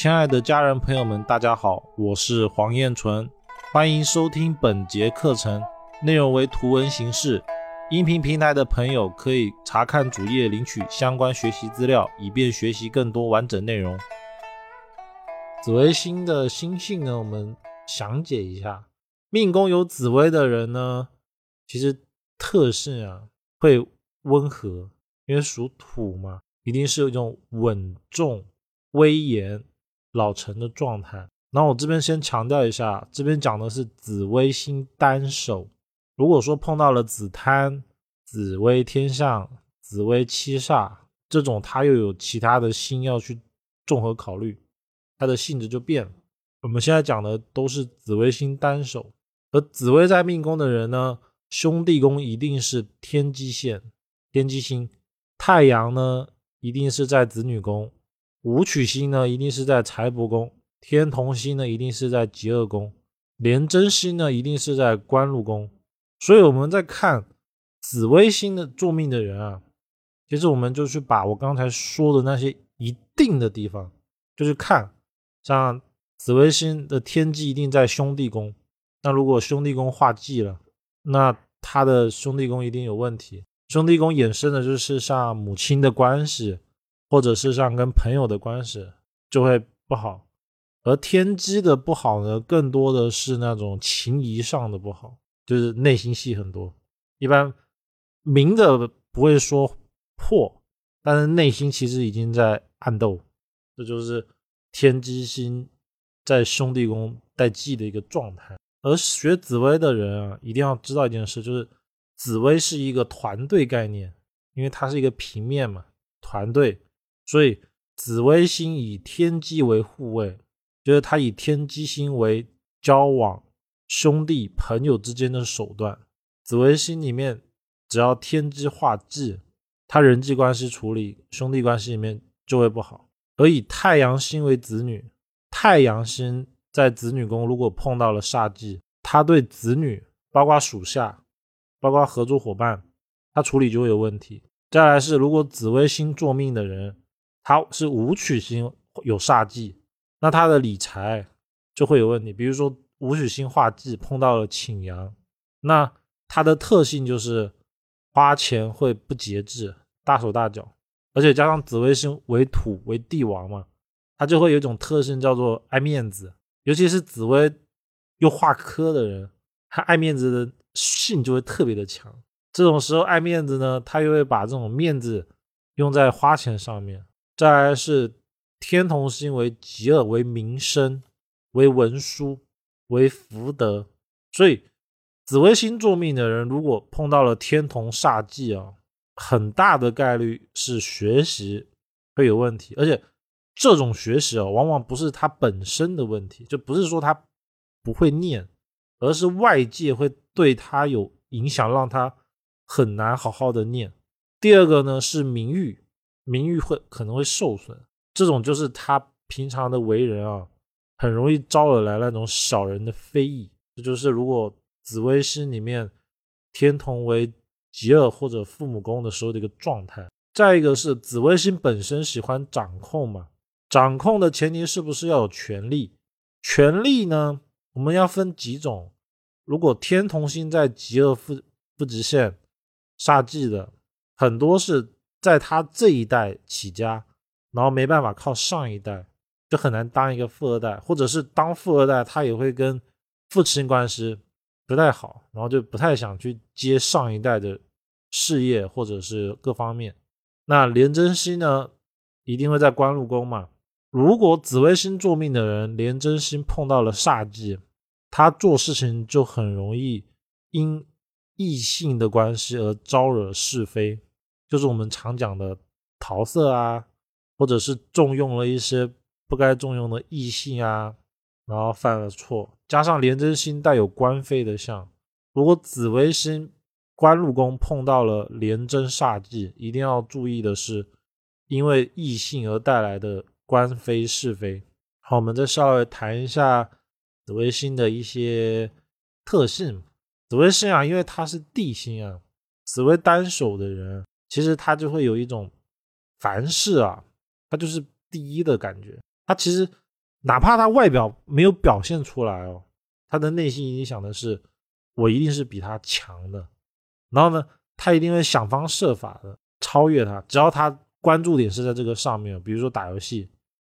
亲爱的家人朋友们，大家好，我是黄彦纯，欢迎收听本节课程，内容为图文形式。音频平台的朋友可以查看主页领取相关学习资料，以便学习更多完整内容。紫微星的星性呢，我们详解一下。命宫有紫微的人呢，其实特性啊会温和，因为属土嘛，一定是有一种稳重、威严。老成的状态。那我这边先强调一下，这边讲的是紫微星单手。如果说碰到了紫贪、紫微天相、紫微七煞这种，它又有其他的星要去综合考虑，它的性质就变了。我们现在讲的都是紫微星单手，而紫微在命宫的人呢，兄弟宫一定是天机线、天机星，太阳呢一定是在子女宫。武曲星呢，一定是在财帛宫；天同星呢，一定是在极恶宫；廉贞星呢，一定是在官禄宫。所以我们在看紫微星的坐命的人啊，其实我们就去把我刚才说的那些一定的地方，就去看，像紫微星的天机一定在兄弟宫。那如果兄弟宫化忌了，那他的兄弟宫一定有问题。兄弟宫衍生的就是像母亲的关系。或者是像跟朋友的关系就会不好，而天机的不好呢，更多的是那种情谊上的不好，就是内心戏很多。一般明的不会说破，但是内心其实已经在暗斗。这就是天机星在兄弟宫带忌的一个状态。而学紫薇的人啊，一定要知道一件事，就是紫薇是一个团队概念，因为它是一个平面嘛，团队。所以紫微星以天机为护卫，就是他以天机星为交往兄弟朋友之间的手段。紫微星里面只要天机化忌，他人际关系处理兄弟关系里面就会不好。而以太阳星为子女，太阳星在子女宫如果碰到了煞忌，他对子女，包括属下，包括合作伙伴，他处理就会有问题。再来是如果紫微星坐命的人。他是武曲星有煞忌，那他的理财就会有问题。比如说武曲星化忌碰到了请阳，那他的特性就是花钱会不节制、大手大脚，而且加上紫微星为土为帝王嘛，他就会有一种特性叫做爱面子。尤其是紫微又化科的人，他爱面子的性就会特别的强。这种时候爱面子呢，他又会把这种面子用在花钱上面。再来是天同星为吉尔为民生为文书为福德，所以紫微星座命的人，如果碰到了天同煞忌啊，很大的概率是学习会有问题，而且这种学习啊，往往不是他本身的问题，就不是说他不会念，而是外界会对他有影响，让他很难好好的念。第二个呢是名誉。名誉会可能会受损，这种就是他平常的为人啊，很容易招惹来那种小人的非议。这就是如果紫微星里面天同为极恶或者父母宫的时候的一个状态。再一个是紫微星本身喜欢掌控嘛，掌控的前提是不是要有权力？权力呢，我们要分几种。如果天同星在极恶负负极线煞忌的，很多是。在他这一代起家，然后没办法靠上一代，就很难当一个富二代，或者是当富二代，他也会跟父亲关系不太好，然后就不太想去接上一代的事业或者是各方面。那廉贞星呢，一定会在官禄宫嘛。如果紫微星坐命的人，廉贞星碰到了煞忌，他做事情就很容易因异性的关系而招惹是非。就是我们常讲的桃色啊，或者是重用了一些不该重用的异性啊，然后犯了错。加上廉贞星带有官非的相，如果紫微星官禄宫碰到了廉贞煞忌，一定要注意的是，因为异性而带来的官非是非。好，我们再稍微谈一下紫微星的一些特性。紫微星啊，因为它是地星啊，紫微单手的人。其实他就会有一种凡事啊，他就是第一的感觉。他其实哪怕他外表没有表现出来哦，他的内心已经想的是，我一定是比他强的。然后呢，他一定会想方设法的超越他。只要他关注点是在这个上面，比如说打游戏，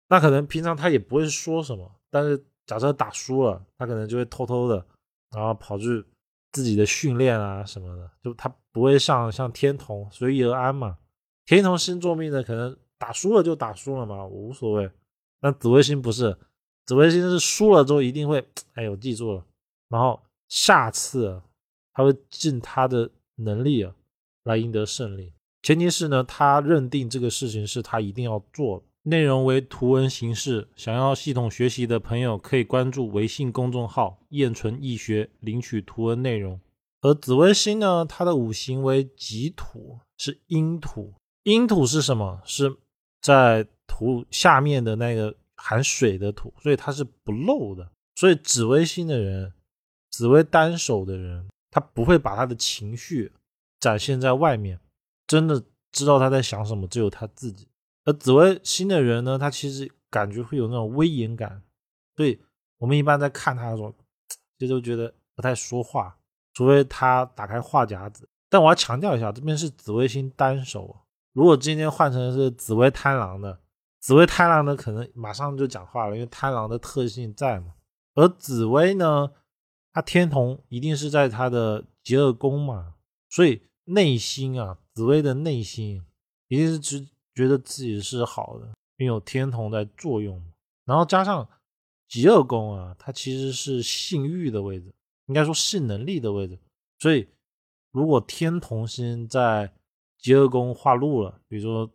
那可能平常他也不会说什么，但是假设打输了，他可能就会偷偷的，然后跑去自己的训练啊什么的，就他不会像像天同随遇而安嘛。天同星座命的可能打输了就打输了嘛，我无所谓。那紫微星不是，紫微星是输了之后一定会，哎，我记住了，然后下次他会尽他的。能力啊，来赢得胜利。前提是呢，他认定这个事情是他一定要做。内容为图文形式，想要系统学习的朋友可以关注微信公众号“燕纯易学”领取图文内容。而紫微星呢，它的五行为己土，是阴土。阴土是什么？是在土下面的那个含水的土，所以它是不漏的。所以紫微星的人，紫微单手的人。他不会把他的情绪展现在外面，真的知道他在想什么，只有他自己。而紫微星的人呢，他其实感觉会有那种威严感，所以我们一般在看他的时候，其实都觉得不太说话，除非他打开话匣子。但我要强调一下，这边是紫微星单手，如果今天换成是紫微贪狼的，紫微贪狼的可能马上就讲话了，因为贪狼的特性在嘛。而紫薇呢？他天同一定是在他的极恶宫嘛，所以内心啊，紫薇的内心一定是只觉得自己是好的，并有天同在作用。然后加上极恶宫啊，它其实是性欲的位置，应该说性能力的位置。所以如果天同星在极恶宫化禄了，比如说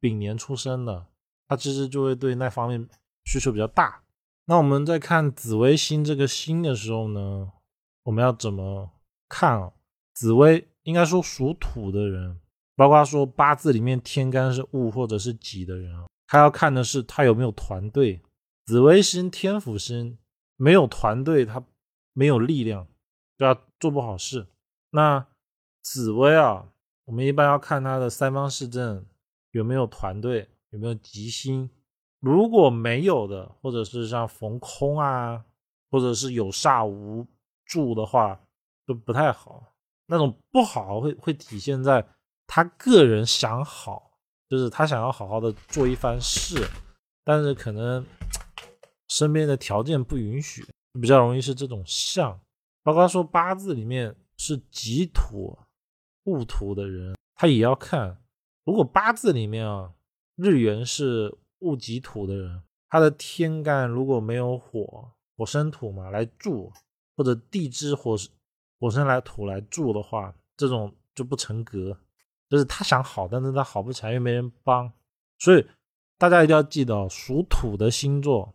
丙年出生的，他其实就会对那方面需求比较大。那我们在看紫微星这个星的时候呢，我们要怎么看啊？紫微应该说属土的人，包括说八字里面天干是戊或者是己的人啊，他要看的是他有没有团队。紫微星天府星没有团队，他没有力量，对吧？做不好事。那紫薇啊，我们一般要看他的三方四正有没有团队，有没有吉星。如果没有的，或者是像逢空啊，或者是有煞无助的话，都不太好。那种不好会会体现在他个人想好，就是他想要好好的做一番事，但是可能 身边的条件不允许，比较容易是这种相。包括说八字里面是己土、戊土的人，他也要看。如果八字里面啊，日元是。戊己土的人，他的天干如果没有火，火生土嘛来助，或者地支火火生来土来助的话，这种就不成格。就是他想好，但是他好不起来，又没人帮。所以大家一定要记得，属土的星座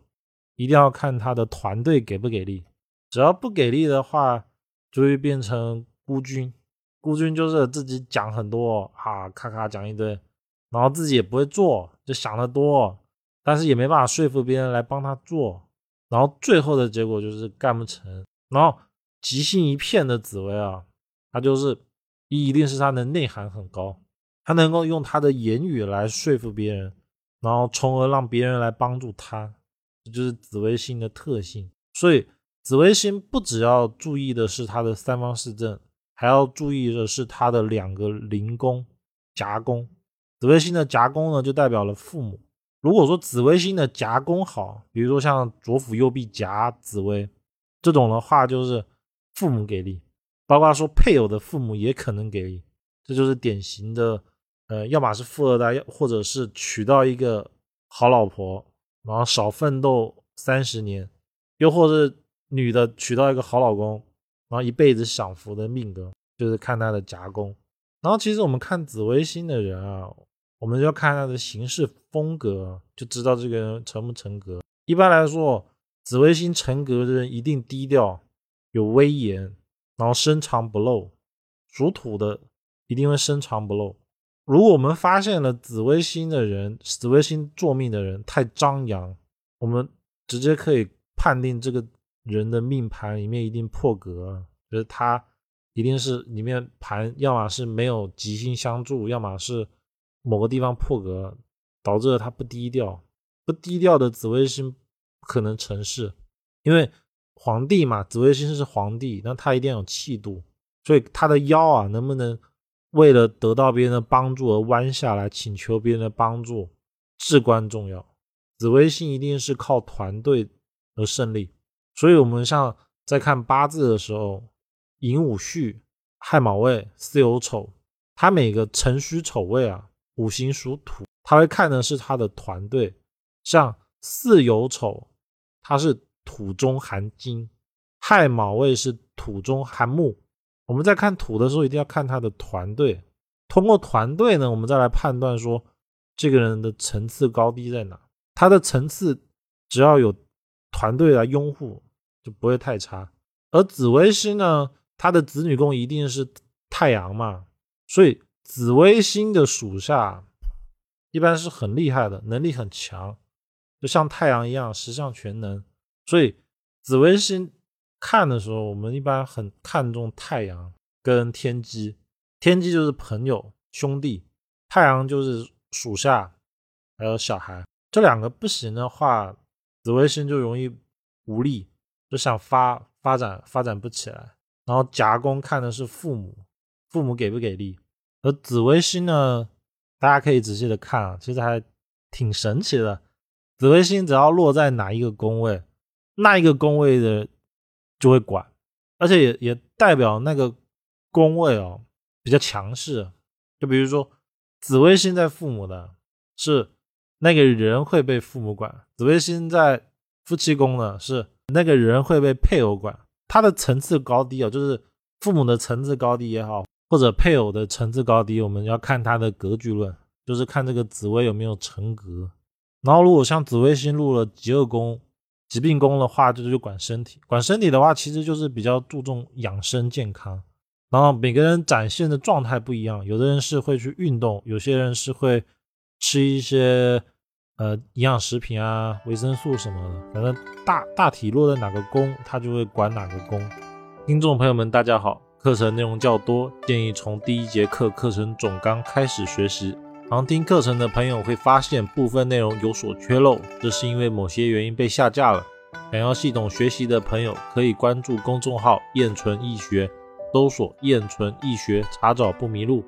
一定要看他的团队给不给力。只要不给力的话，就会变成孤军。孤军就是自己讲很多啊，咔咔讲一堆。然后自己也不会做，就想得多，但是也没办法说服别人来帮他做，然后最后的结果就是干不成。然后急性一片的紫薇啊，他就是一一定是他的内涵很高，他能够用他的言语来说服别人，然后从而让别人来帮助他，这就是紫微星的特性。所以紫微星不只要注意的是它的三方四正，还要注意的是它的两个灵宫、夹宫。紫微星的夹宫呢，就代表了父母。如果说紫微星的夹宫好，比如说像左辅右弼夹紫微这种的话，就是父母给力，包括说配偶的父母也可能给力。这就是典型的，呃，要么是富二代，要或者是娶到一个好老婆，然后少奋斗三十年，又或者女的娶到一个好老公，然后一辈子享福的命格，就是看他的夹宫。然后其实我们看紫微星的人啊。我们就要看他的行事风格，就知道这个人成不成格。一般来说，紫微星成格的人一定低调、有威严，然后深藏不露。属土的一定会深藏不露。如果我们发现了紫微星的人，紫微星坐命的人太张扬，我们直接可以判定这个人的命盘里面一定破格，就是他一定是里面盘要么是没有吉星相助，要么是。某个地方破格，导致了他不低调。不低调的紫微星不可能成事，因为皇帝嘛，紫微星是皇帝，那他一定要有气度，所以他的腰啊，能不能为了得到别人的帮助而弯下来请求别人的帮助，至关重要。紫微星一定是靠团队而胜利，所以我们像在看八字的时候，寅午戌亥卯未巳酉丑，它每个辰戌丑未啊，五行属土，他会看的是他的团队，像巳酉丑，它是土中含金，亥卯未是土中含木。我们在看土的时候，一定要看他的团队。通过团队呢，我们再来判断说这个人的层次高低在哪。他的层次只要有团队来拥护，就不会太差。而紫微星呢，他的子女宫一定是太阳嘛，所以紫微星的属下一般是很厉害的，能力很强，就像太阳一样，十项全能。所以紫微星。看的时候，我们一般很看重太阳跟天机。天机就是朋友兄弟，太阳就是属下还有小孩。这两个不行的话，紫微星就容易无力，就想发发展发展不起来。然后夹宫看的是父母，父母给不给力。而紫微星呢，大家可以仔细的看啊，其实还挺神奇的。紫微星只要落在哪一个宫位，那一个宫位的。就会管，而且也也代表那个宫位哦比较强势。就比如说紫微星在父母的，是那个人会被父母管；紫微星在夫妻宫的，是那个人会被配偶管。他的层次高低哦，就是父母的层次高低也好，或者配偶的层次高低，我们要看他的格局论，就是看这个紫微有没有成格。然后如果像紫微星入了极恶宫。疾病宫的话，就是管身体；管身体的话，其实就是比较注重养生健康。然后每个人展现的状态不一样，有的人是会去运动，有些人是会吃一些呃营养食品啊、维生素什么的。反正大大体落在哪个宫，他就会管哪个宫。听众朋友们，大家好，课程内容较多，建议从第一节课课程总纲开始学习。常听课程的朋友会发现部分内容有所缺漏，这是因为某些原因被下架了。想要系统学习的朋友可以关注公众号“燕纯易学”，搜索“燕纯易学”，查找不迷路。